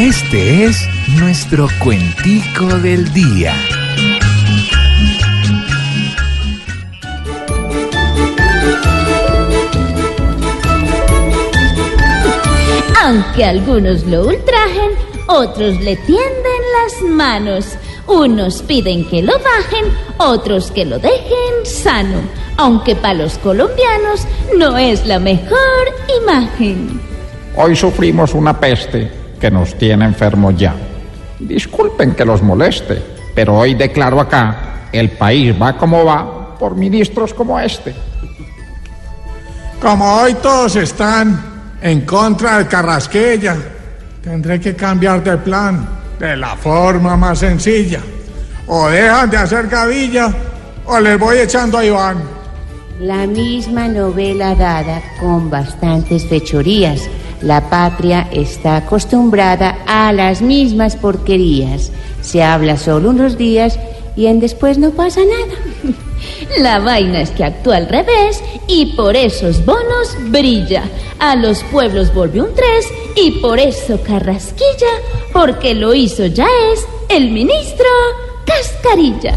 Este es nuestro cuentico del día. Aunque algunos lo ultrajen, otros le tienden las manos. Unos piden que lo bajen, otros que lo dejen sano. Aunque para los colombianos no es la mejor imagen. Hoy sufrimos una peste que nos tiene enfermos ya. Disculpen que los moleste, pero hoy declaro acá, el país va como va por ministros como este. Como hoy todos están en contra del Carrasquilla, tendré que cambiar de plan de la forma más sencilla. O dejan de hacer gavilla o les voy echando a Iván. La misma novela dada con bastantes fechorías. La patria está acostumbrada a las mismas porquerías. Se habla solo unos días y en después no pasa nada. La vaina es que actúa al revés y por esos bonos brilla. A los pueblos volvió un tres y por eso carrasquilla, porque lo hizo ya es el ministro Cascarilla.